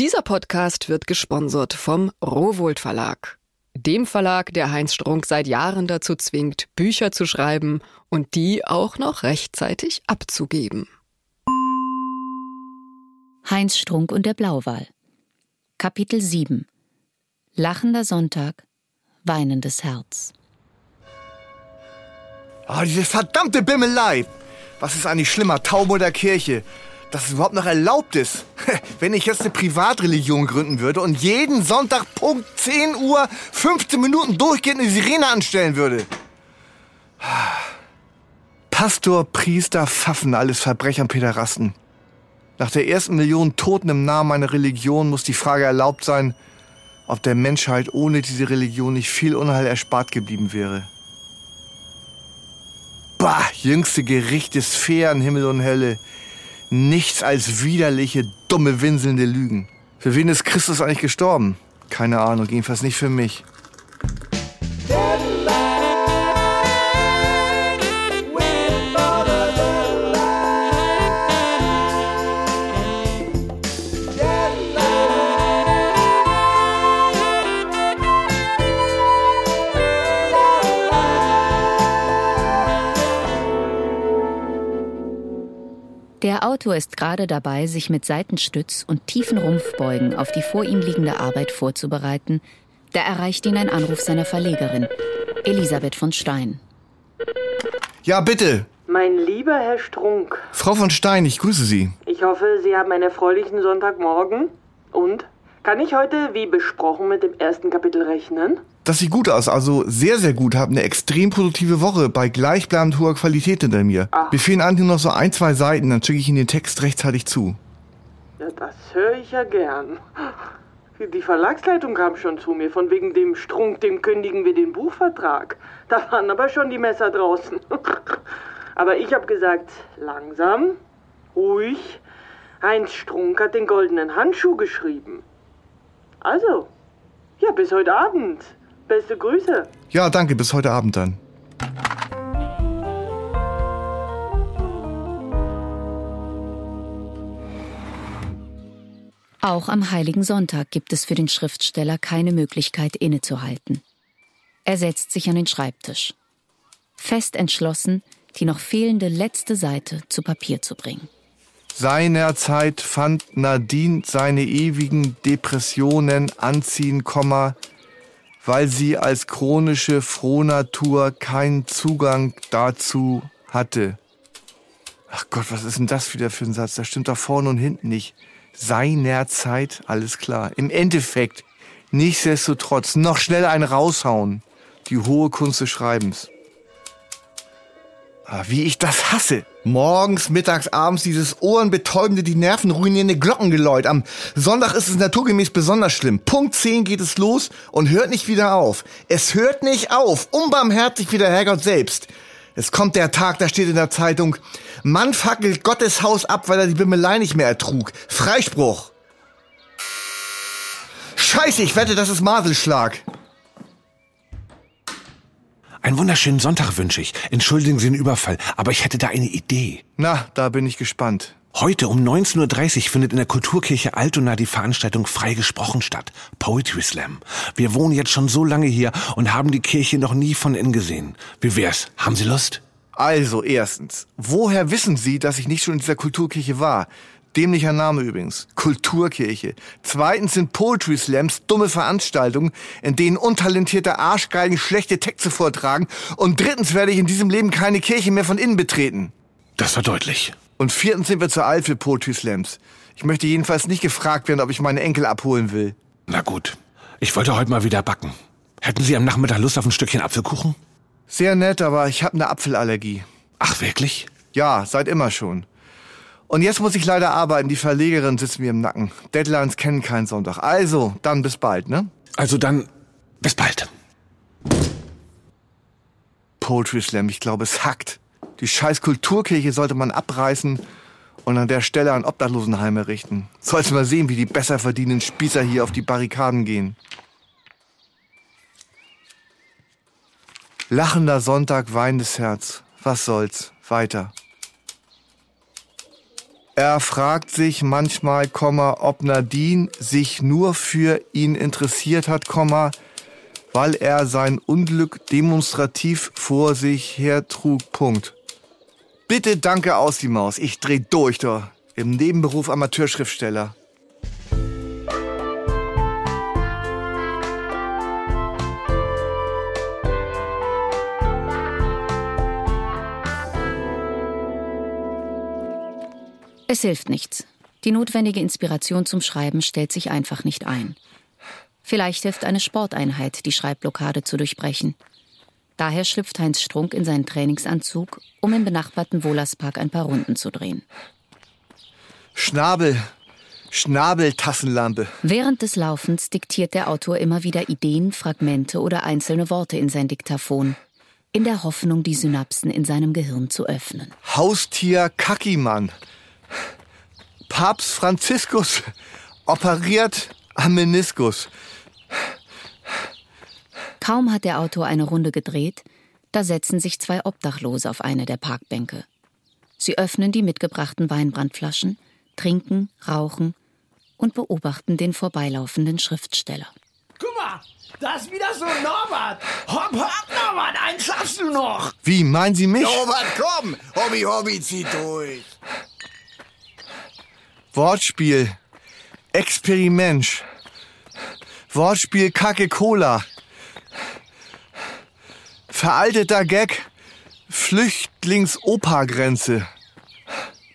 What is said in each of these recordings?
Dieser Podcast wird gesponsert vom Rowold Verlag. Dem Verlag, der Heinz Strunk seit Jahren dazu zwingt, Bücher zu schreiben und die auch noch rechtzeitig abzugeben. Heinz Strunk und der Blauwal. Kapitel 7 Lachender Sonntag, weinendes Herz. Oh, diese verdammte Bimmelei! Was ist eigentlich schlimmer, Taube oder Kirche? Dass es überhaupt noch erlaubt ist. Wenn ich jetzt eine Privatreligion gründen würde und jeden Sonntag Punkt 10 Uhr 15 Minuten durchgehend eine Sirene anstellen würde. Pastor, Priester, Pfaffen, alles Verbrecher und Pederasten. Nach der ersten Million Toten im Namen einer Religion muss die Frage erlaubt sein, ob der Menschheit ohne diese Religion nicht viel Unheil erspart geblieben wäre. Bah, jüngste Gericht ist fair Himmel und Hölle. Nichts als widerliche, dumme, winselnde Lügen. Für wen ist Christus eigentlich gestorben? Keine Ahnung, jedenfalls nicht für mich. Der Autor ist gerade dabei, sich mit Seitenstütz und tiefen Rumpfbeugen auf die vor ihm liegende Arbeit vorzubereiten. Da erreicht ihn ein Anruf seiner Verlegerin, Elisabeth von Stein. Ja, bitte. Mein lieber Herr Strunk, Frau von Stein, ich grüße Sie. ich hoffe, Sie haben einen erfreulichen Sonntagmorgen. Und? Kann ich heute, wie besprochen, mit dem ersten Kapitel rechnen? Das sieht gut aus, also sehr, sehr gut. Hab eine extrem produktive Woche bei gleichbleibend hoher Qualität hinter mir. Ach. Mir fehlen eigentlich nur noch so ein, zwei Seiten, dann schicke ich Ihnen den Text rechtzeitig zu. Ja, das höre ich ja gern. Die Verlagsleitung kam schon zu mir, von wegen dem Strunk, dem kündigen wir den Buchvertrag. Da waren aber schon die Messer draußen. Aber ich habe gesagt, langsam, ruhig. Heinz Strunk hat den goldenen Handschuh geschrieben. Also, ja, bis heute Abend. Beste Grüße. Ja, danke, bis heute Abend dann. Auch am Heiligen Sonntag gibt es für den Schriftsteller keine Möglichkeit innezuhalten. Er setzt sich an den Schreibtisch. Fest entschlossen, die noch fehlende letzte Seite zu Papier zu bringen. Seinerzeit fand Nadine seine ewigen Depressionen anziehen, weil sie als chronische Frohnatur keinen Zugang dazu hatte. Ach Gott, was ist denn das wieder für ein Satz? Das stimmt da vorne und hinten nicht. Seinerzeit, alles klar. Im Endeffekt, nichtsdestotrotz, noch schnell einen raushauen. Die hohe Kunst des Schreibens. Ah, wie ich das hasse. Morgens, mittags, abends dieses ohrenbetäubende, die Nerven ruinierende Glockengeläut. Am Sonntag ist es naturgemäß besonders schlimm. Punkt 10 geht es los und hört nicht wieder auf. Es hört nicht auf. Unbarmherzig wie der Herrgott selbst. Es kommt der Tag, da steht in der Zeitung, Mann fackelt Gottes Haus ab, weil er die Bimmelei nicht mehr ertrug. Freispruch. Scheiße, ich wette, das ist Maselschlag. Einen wunderschönen Sonntag wünsche ich. Entschuldigen Sie den Überfall, aber ich hätte da eine Idee. Na, da bin ich gespannt. Heute um 19.30 Uhr findet in der Kulturkirche Altona die Veranstaltung Frei gesprochen statt. Poetry Slam. Wir wohnen jetzt schon so lange hier und haben die Kirche noch nie von innen gesehen. Wie wär's? Haben Sie Lust? Also, erstens, woher wissen Sie, dass ich nicht schon in dieser Kulturkirche war? Dämlicher Name übrigens. Kulturkirche. Zweitens sind Poetry Slams dumme Veranstaltungen, in denen untalentierte Arschgeigen schlechte Texte vortragen. Und drittens werde ich in diesem Leben keine Kirche mehr von innen betreten. Das war deutlich. Und viertens sind wir zu alt für Poetry Slams. Ich möchte jedenfalls nicht gefragt werden, ob ich meine Enkel abholen will. Na gut. Ich wollte heute mal wieder backen. Hätten Sie am Nachmittag Lust auf ein Stückchen Apfelkuchen? Sehr nett, aber ich habe eine Apfelallergie. Ach, wirklich? Ja, seit immer schon. Und jetzt muss ich leider arbeiten. Die Verlegerin sitzt mir im Nacken. Deadlines kennen keinen Sonntag. Also, dann bis bald, ne? Also dann, bis bald. Poetry Slam, ich glaube, es hackt. Die scheiß Kulturkirche sollte man abreißen und an der Stelle ein Obdachlosenheim errichten. Sollst mal sehen, wie die besser verdienenden Spießer hier auf die Barrikaden gehen. Lachender Sonntag, weinendes Herz. Was soll's? Weiter. Er fragt sich manchmal, ob Nadine sich nur für ihn interessiert hat, weil er sein Unglück demonstrativ vor sich hertrug. Punkt. Bitte danke aus die Maus. Ich dreh durch, da. Im Nebenberuf Amateurschriftsteller. Es hilft nichts. Die notwendige Inspiration zum Schreiben stellt sich einfach nicht ein. Vielleicht hilft eine Sporteinheit, die Schreibblockade zu durchbrechen. Daher schlüpft Heinz Strunk in seinen Trainingsanzug, um im benachbarten Wohlerspark ein paar Runden zu drehen. Schnabel, Schnabeltassenlampe. Während des Laufens diktiert der Autor immer wieder Ideen, Fragmente oder einzelne Worte in sein Diktaphon, in der Hoffnung, die Synapsen in seinem Gehirn zu öffnen. Haustier Kackimann. Papst Franziskus operiert am Meniskus. Kaum hat der Autor eine Runde gedreht, da setzen sich zwei Obdachlose auf eine der Parkbänke. Sie öffnen die mitgebrachten Weinbrandflaschen, trinken, rauchen und beobachten den vorbeilaufenden Schriftsteller. Guck mal, da ist wieder so ein Norbert. Hopp, hopp, Norbert, einen schaffst du noch. Wie, meinen Sie mich? Norbert, komm, Hobby, Hobby, zieh durch. Wortspiel. Experiment. Wortspiel Kacke Cola. Veralteter Gag. Flüchtlings-Opa-Grenze.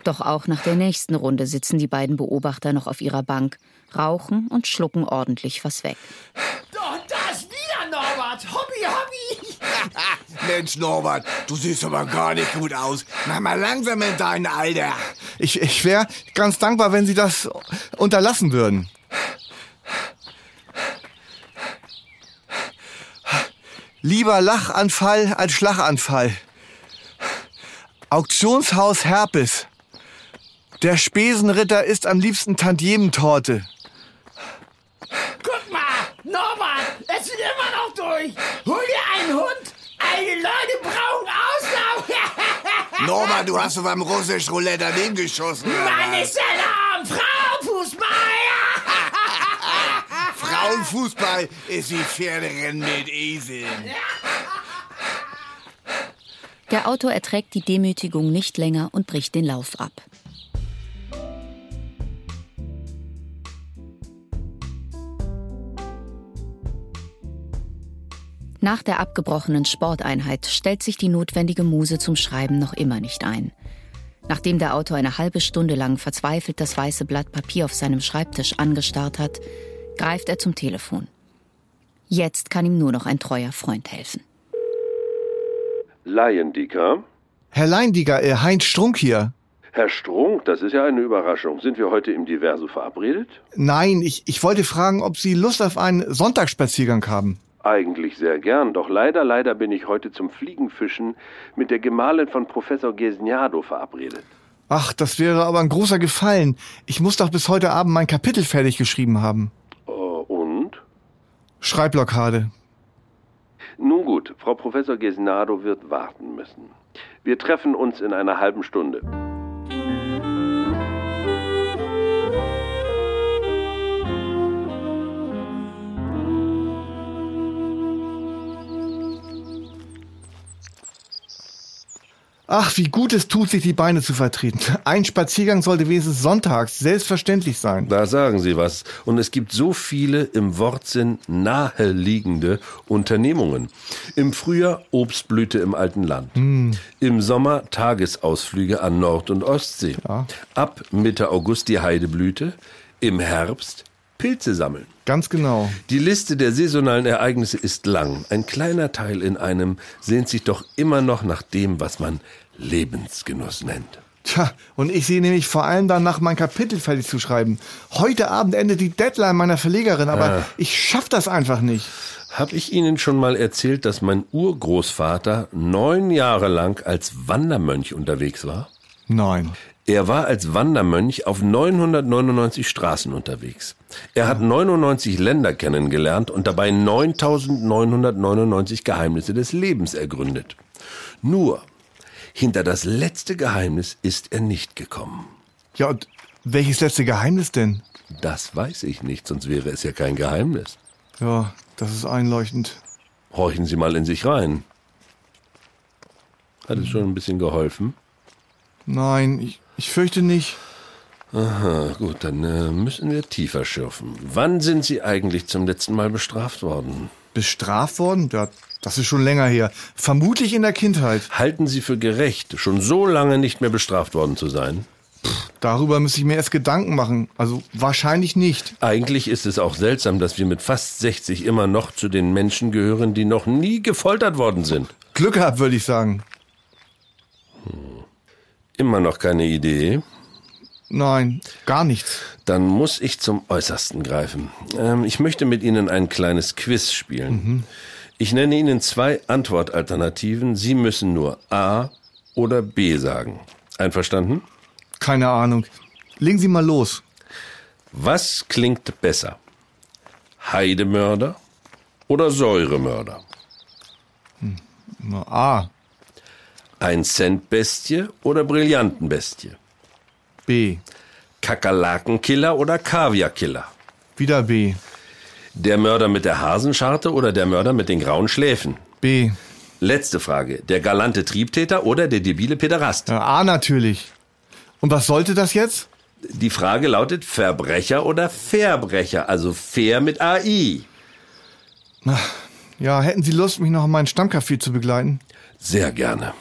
Doch auch nach der nächsten Runde sitzen die beiden Beobachter noch auf ihrer Bank, rauchen und schlucken ordentlich was weg. Doch, da ist wieder Norbert. Hobby, Hobby. Mensch, Norbert, du siehst aber gar nicht gut aus. Mach mal langsam in dein Alter. Ich, ich wäre ganz dankbar, wenn Sie das unterlassen würden. Lieber Lachanfall als Schlaganfall. Auktionshaus Herpes. Der Spesenritter isst am liebsten Tantiementorte. Guck mal, Norbert, es sind immer noch durch. Norbert, du hast so beim russisch Roulette daneben geschossen. Mann, ist Alarm. Frauenfußball. Frauenfußball ist wie Pferderennen mit Eseln. Der Autor erträgt die Demütigung nicht länger und bricht den Lauf ab. Nach der abgebrochenen Sporteinheit stellt sich die notwendige Muse zum Schreiben noch immer nicht ein. Nachdem der Autor eine halbe Stunde lang verzweifelt das weiße Blatt Papier auf seinem Schreibtisch angestarrt hat, greift er zum Telefon. Jetzt kann ihm nur noch ein treuer Freund helfen. Laiendicker. Herr Leindiger, äh, Heinz Strunk hier. Herr Strunk, das ist ja eine Überraschung. Sind wir heute im Diverso verabredet? Nein, ich, ich wollte fragen, ob Sie Lust auf einen Sonntagsspaziergang haben. Eigentlich sehr gern, doch leider, leider bin ich heute zum Fliegenfischen mit der Gemahlin von Professor Gesniado verabredet. Ach, das wäre aber ein großer Gefallen. Ich muss doch bis heute Abend mein Kapitel fertig geschrieben haben. Äh, und? Schreibblockade. Nun gut, Frau Professor Gesnado wird warten müssen. Wir treffen uns in einer halben Stunde. Ach, wie gut es tut, sich die Beine zu vertreten. Ein Spaziergang sollte wenigstens sonntags selbstverständlich sein. Da sagen Sie was. Und es gibt so viele im Wortsinn naheliegende Unternehmungen. Im Frühjahr Obstblüte im alten Land. Im Sommer Tagesausflüge an Nord- und Ostsee. Ab Mitte August die Heideblüte. Im Herbst Pilze sammeln. Ganz genau. Die Liste der saisonalen Ereignisse ist lang. Ein kleiner Teil in einem sehnt sich doch immer noch nach dem, was man Lebensgenuss nennt. Tja, und ich sehe nämlich vor allem danach, mein Kapitel fertig zu schreiben. Heute Abend endet die Deadline meiner Verlegerin, aber ich schaff das einfach nicht. Hab ich Ihnen schon mal erzählt, dass mein Urgroßvater neun Jahre lang als Wandermönch unterwegs war? Nein. Er war als Wandermönch auf 999 Straßen unterwegs. Er hat 99 Länder kennengelernt und dabei 9999 Geheimnisse des Lebens ergründet. Nur, hinter das letzte Geheimnis ist er nicht gekommen. Ja, und welches letzte Geheimnis denn? Das weiß ich nicht, sonst wäre es ja kein Geheimnis. Ja, das ist einleuchtend. Horchen Sie mal in sich rein. Hat es schon ein bisschen geholfen? Nein, ich, ich fürchte nicht. Aha, gut, dann äh, müssen wir tiefer schürfen. Wann sind Sie eigentlich zum letzten Mal bestraft worden? Bestraft worden? Ja, das ist schon länger her. Vermutlich in der Kindheit. Halten Sie für gerecht, schon so lange nicht mehr bestraft worden zu sein? Darüber müsste ich mir erst Gedanken machen. Also wahrscheinlich nicht. Eigentlich ist es auch seltsam, dass wir mit fast 60 immer noch zu den Menschen gehören, die noch nie gefoltert worden sind. Glück gehabt, würde ich sagen. Immer noch keine Idee. Nein, gar nichts. Dann muss ich zum Äußersten greifen. Ähm, ich möchte mit Ihnen ein kleines Quiz spielen. Ich nenne Ihnen zwei Antwortalternativen. Sie müssen nur A oder B sagen. Einverstanden? Keine Ahnung. Legen Sie mal los. Was klingt besser? Heidemörder oder Säuremörder? Na, A, Ein Centbestie oder Brillantenbestie? B, Kakerlakenkiller oder Kaviarkiller? wieder B, Der Mörder mit der Hasenscharte oder der Mörder mit den grauen Schläfen? B. Letzte Frage. Der galante Triebtäter oder der debile Pederast? Ja, A natürlich. Und was sollte das jetzt? Die Frage lautet Verbrecher oder Verbrecher, also fair mit AI. Ja, hätten Sie Lust, mich noch in meinen Stammcafé zu begleiten? Sehr gerne.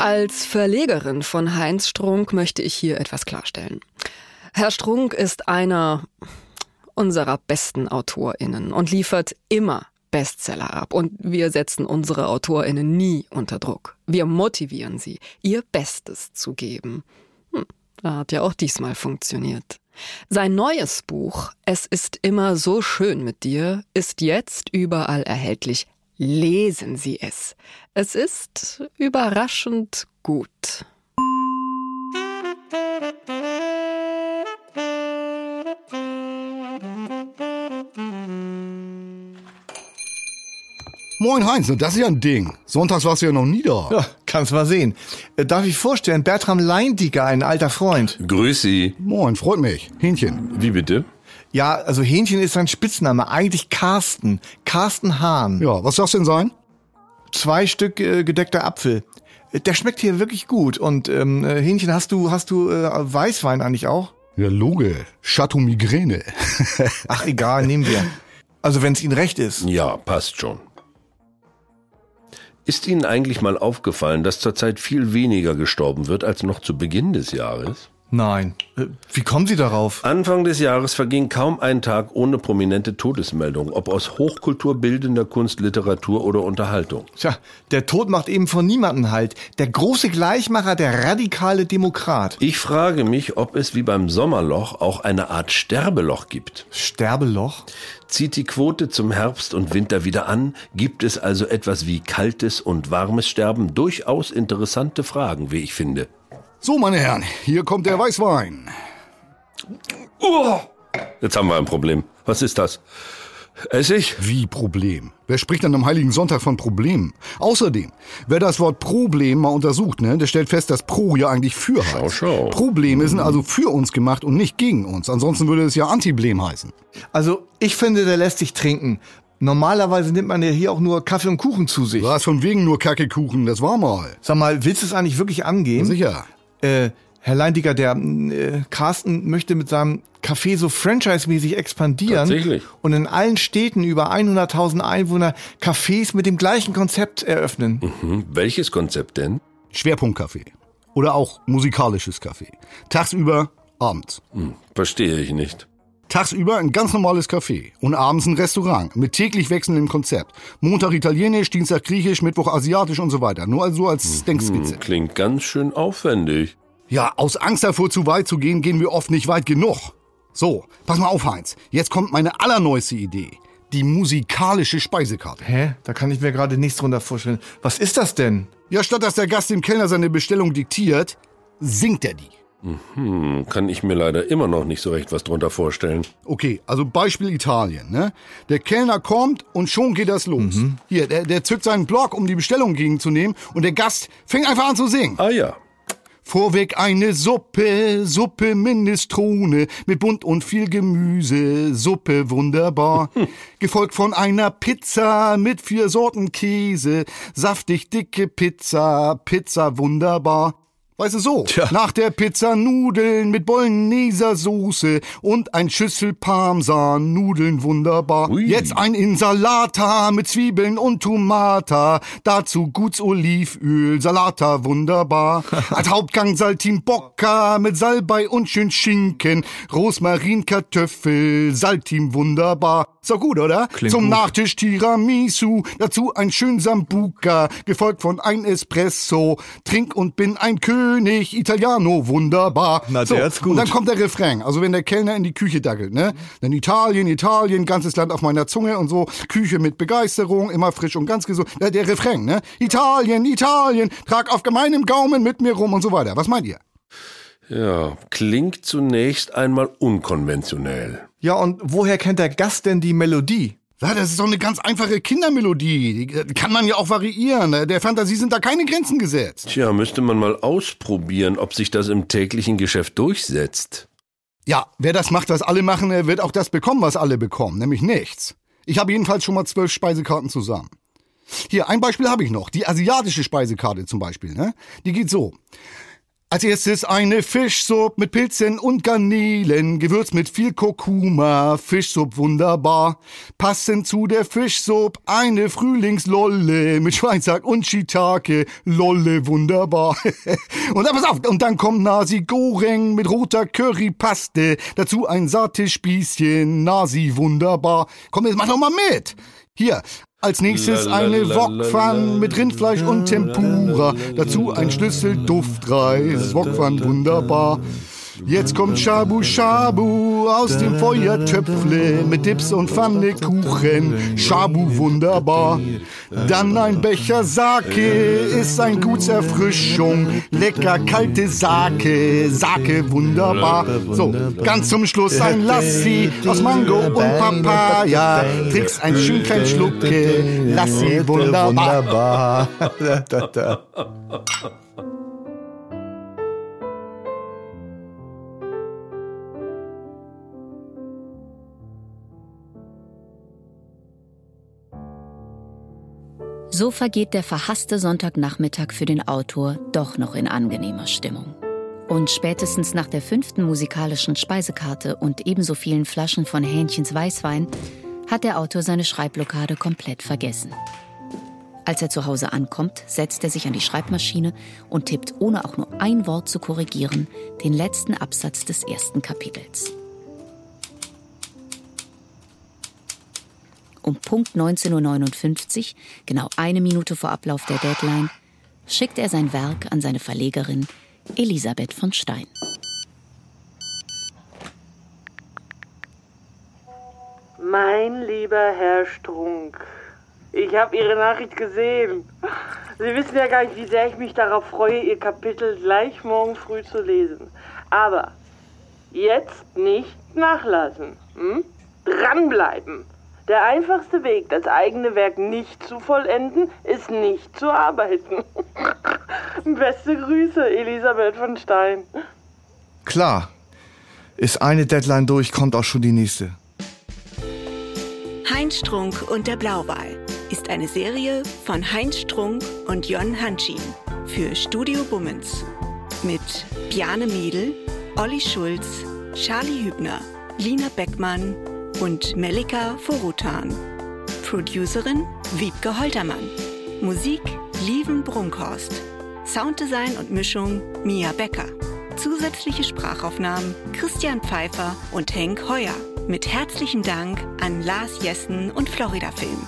Als Verlegerin von Heinz Strunk möchte ich hier etwas klarstellen. Herr Strunk ist einer unserer besten AutorInnen und liefert immer Bestseller ab. Und wir setzen unsere AutorInnen nie unter Druck. Wir motivieren sie, ihr Bestes zu geben. Hm, hat ja auch diesmal funktioniert. Sein neues Buch Es ist immer so schön mit dir ist jetzt überall erhältlich. Lesen Sie es. Es ist überraschend gut. Moin Heinz, das ist ja ein Ding. Sonntags warst du ja noch nie da. Ja, kannst mal sehen. Äh, Darf ich vorstellen, Bertram Leindiger, ein alter Freund. Grüß Sie. Moin, freut mich. Hähnchen. Wie bitte? Ja, also Hähnchen ist sein Spitzname, eigentlich Carsten. Carsten Hahn. Ja, was sagst denn sein? Zwei Stück äh, gedeckter Apfel. Äh, Der schmeckt hier wirklich gut. Und ähm, äh, Hähnchen, hast du, hast du äh, Weißwein eigentlich auch? Ja, Loge. Chateau Migräne. Ach, egal, nehmen wir. Also wenn es Ihnen recht ist. Ja, passt schon. Ist Ihnen eigentlich mal aufgefallen, dass zurzeit viel weniger gestorben wird als noch zu Beginn des Jahres? Nein. Äh, Wie kommen Sie darauf? Anfang des Jahres verging kaum ein Tag ohne prominente Todesmeldung, ob aus Hochkultur, bildender Kunst, Literatur oder Unterhaltung. Tja, der Tod macht eben von niemanden halt. Der große Gleichmacher, der radikale Demokrat. Ich frage mich, ob es wie beim Sommerloch auch eine Art Sterbeloch gibt. Sterbeloch? Zieht die Quote zum Herbst und Winter wieder an? Gibt es also etwas wie kaltes und warmes Sterben? Durchaus interessante Fragen, wie ich finde. So, meine Herren, hier kommt der Weißwein. Jetzt haben wir ein Problem. Was ist das? Essig? Wie Problem? Wer spricht denn am Heiligen Sonntag von Problemen? Außerdem, wer das Wort Problem mal untersucht, ne, der stellt fest, dass Pro ja eigentlich für heißt. Schau, schau. Probleme sind also für uns gemacht und nicht gegen uns. Ansonsten würde es ja Antiblem heißen. Also, ich finde, der lässt sich trinken. Normalerweise nimmt man ja hier auch nur Kaffee und Kuchen zu sich. Was von wegen nur Kackekuchen, das war mal. Sag mal, willst du es eigentlich wirklich angehen? Sicher. Äh, Herr Leindiger, der äh, Carsten möchte mit seinem Café so franchise-mäßig expandieren Tatsächlich? und in allen Städten über 100.000 Einwohner Cafés mit dem gleichen Konzept eröffnen. Hm, welches Konzept denn? Schwerpunktkaffee. Oder auch musikalisches Kaffee. Tagsüber, abends. Hm, verstehe ich nicht. Tagsüber ein ganz normales Café und abends ein Restaurant mit täglich wechselndem Konzept. Montag italienisch, Dienstag griechisch, Mittwoch asiatisch und so weiter. Nur also als Denkskizze. Hm, klingt ganz schön aufwendig. Ja, aus Angst davor zu weit zu gehen, gehen wir oft nicht weit genug. So, pass mal auf, Heinz. Jetzt kommt meine allerneueste Idee. Die musikalische Speisekarte. Hä? Da kann ich mir gerade nichts drunter vorstellen. Was ist das denn? Ja, statt dass der Gast dem Kellner seine Bestellung diktiert, singt er die. Hm, kann ich mir leider immer noch nicht so recht was drunter vorstellen. Okay, also Beispiel Italien, ne? Der Kellner kommt und schon geht das los. Hier, der, der zückt seinen Block, um die Bestellung gegenzunehmen und der Gast fängt einfach an zu singen. Ah ja. Vorweg eine Suppe, Suppe Minestrone mit bunt und viel Gemüse, Suppe wunderbar. Gefolgt von einer Pizza mit vier Sorten Käse, saftig dicke Pizza, Pizza wunderbar. Weißt du so, nach der Pizza Nudeln mit Bolognese Soße und ein Schüssel Parmesan, Nudeln wunderbar. Ui. Jetzt ein Insalata mit Zwiebeln und Tomata, dazu guts Olivenöl, Salata wunderbar. Als Hauptgang Saltimbocca mit Salbei und schön Schinken, Rosmarin, Kartoffel, Saltim wunderbar. Ist doch gut, oder? Klingt Zum gut. Nachtisch Tiramisu, dazu ein schön Sambuca, gefolgt von ein Espresso. Trink und bin ein König, Italiano, wunderbar. Na, der ist gut. Und dann kommt der Refrain. Also wenn der Kellner in die Küche dackelt, ne? Dann Italien, Italien, ganzes Land auf meiner Zunge und so. Küche mit Begeisterung, immer frisch und ganz gesund. Ja, der Refrain, ne? Italien, Italien, trag auf gemeinem Gaumen mit mir rum und so weiter. Was meint ihr? Ja, klingt zunächst einmal unkonventionell. Ja, und woher kennt der Gast denn die Melodie? Ja, das ist doch eine ganz einfache Kindermelodie. Die äh, kann man ja auch variieren. Der Fantasie sind da keine Grenzen gesetzt. Tja, müsste man mal ausprobieren, ob sich das im täglichen Geschäft durchsetzt. Ja, wer das macht, was alle machen, der wird auch das bekommen, was alle bekommen, nämlich nichts. Ich habe jedenfalls schon mal zwölf Speisekarten zusammen. Hier, ein Beispiel habe ich noch. Die asiatische Speisekarte zum Beispiel, ne? Die geht so. Als erstes eine Fischsuppe mit Pilzen und Garnelen, gewürzt mit viel Kurkuma, Fischsuppe wunderbar. Passend zu der Fischsuppe eine Frühlingslolle mit Schweinshack und Shiitake, Lolle wunderbar. und dann pass auf, und dann kommt Nasi Goreng mit roter Currypaste, dazu ein sattes Spießchen, Nasi wunderbar. Komm, jetzt mach doch mal mit. Hier, als nächstes eine la, mit Rindfleisch und Tempura. Dazu ein Schlüssel Duftreis. Wokpfann wunderbar. Jetzt kommt Shabu Shabu aus dem Feuertöpfle mit Dips und Pfannekuchen. Shabu wunderbar. Dann ein Becher Sake ist ein Gutserfrischung. Lecker kalte Sake, Sake wunderbar. So, ganz zum Schluss ein Lassi aus Mango und Papaya. Trinkst ein schön klein Schlucke. Lassi wunderbar. Wunderbar. So vergeht der verhasste Sonntagnachmittag für den Autor doch noch in angenehmer Stimmung. Und spätestens nach der fünften musikalischen Speisekarte und ebenso vielen Flaschen von Hähnchens Weißwein hat der Autor seine Schreibblockade komplett vergessen. Als er zu Hause ankommt, setzt er sich an die Schreibmaschine und tippt, ohne auch nur ein Wort zu korrigieren, den letzten Absatz des ersten Kapitels. Um Punkt 19.59 Uhr, genau eine Minute vor Ablauf der Deadline, schickt er sein Werk an seine Verlegerin Elisabeth von Stein. Mein lieber Herr Strunk, ich habe Ihre Nachricht gesehen. Sie wissen ja gar nicht, wie sehr ich mich darauf freue, Ihr Kapitel gleich morgen früh zu lesen. Aber jetzt nicht nachlassen. Hm? Dranbleiben. Der einfachste Weg, das eigene Werk nicht zu vollenden, ist nicht zu arbeiten. Beste Grüße, Elisabeth von Stein. Klar. Ist eine Deadline durch, kommt auch schon die nächste. Heinz Strunk und der Blauwal ist eine Serie von Heinz Strunk und Jon Hanschin für Studio Bummens. Mit Bjane Mädel, Olli Schulz, Charlie Hübner, Lina Beckmann und Melika Forutan. Producerin Wiebke Holtermann. Musik Lieven Brunkhorst. Sounddesign und Mischung Mia Becker. Zusätzliche Sprachaufnahmen Christian Pfeiffer und Henk Heuer. Mit herzlichem Dank an Lars Jessen und Florida Film.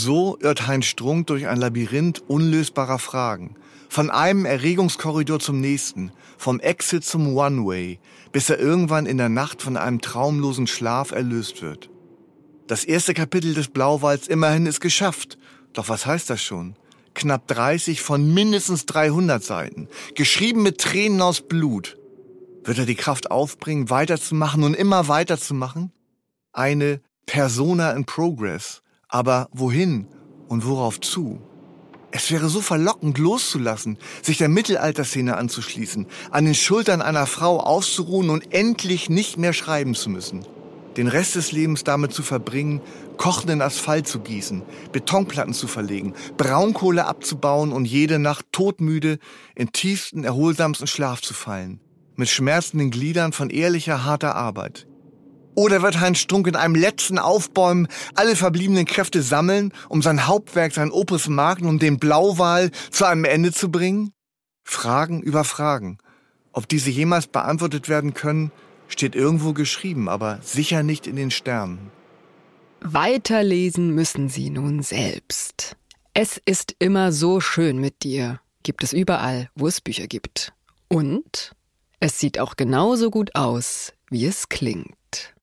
So irrt Heinz Strunk durch ein Labyrinth unlösbarer Fragen. Von einem Erregungskorridor zum nächsten, vom Exit zum One-Way, bis er irgendwann in der Nacht von einem traumlosen Schlaf erlöst wird. Das erste Kapitel des Blauwalds immerhin ist geschafft. Doch was heißt das schon? Knapp 30 von mindestens 300 Seiten, geschrieben mit Tränen aus Blut. Wird er die Kraft aufbringen, weiterzumachen und immer weiterzumachen? Eine Persona in Progress, aber wohin und worauf zu? Es wäre so verlockend loszulassen, sich der Mittelalterszene anzuschließen, an den Schultern einer Frau auszuruhen und endlich nicht mehr schreiben zu müssen. Den Rest des Lebens damit zu verbringen, kochenden Asphalt zu gießen, Betonplatten zu verlegen, Braunkohle abzubauen und jede Nacht todmüde in tiefsten, erholsamsten Schlaf zu fallen. Mit schmerzenden Gliedern von ehrlicher, harter Arbeit. Oder wird Heinz Strunk in einem letzten Aufbäumen alle verbliebenen Kräfte sammeln, um sein Hauptwerk, sein Opus Magnum, um den Blauwal zu einem Ende zu bringen? Fragen über Fragen. Ob diese jemals beantwortet werden können, steht irgendwo geschrieben, aber sicher nicht in den Sternen. Weiterlesen müssen Sie nun selbst. Es ist immer so schön mit dir. Gibt es überall, wo es Bücher gibt. Und es sieht auch genauso gut aus, wie es klingt.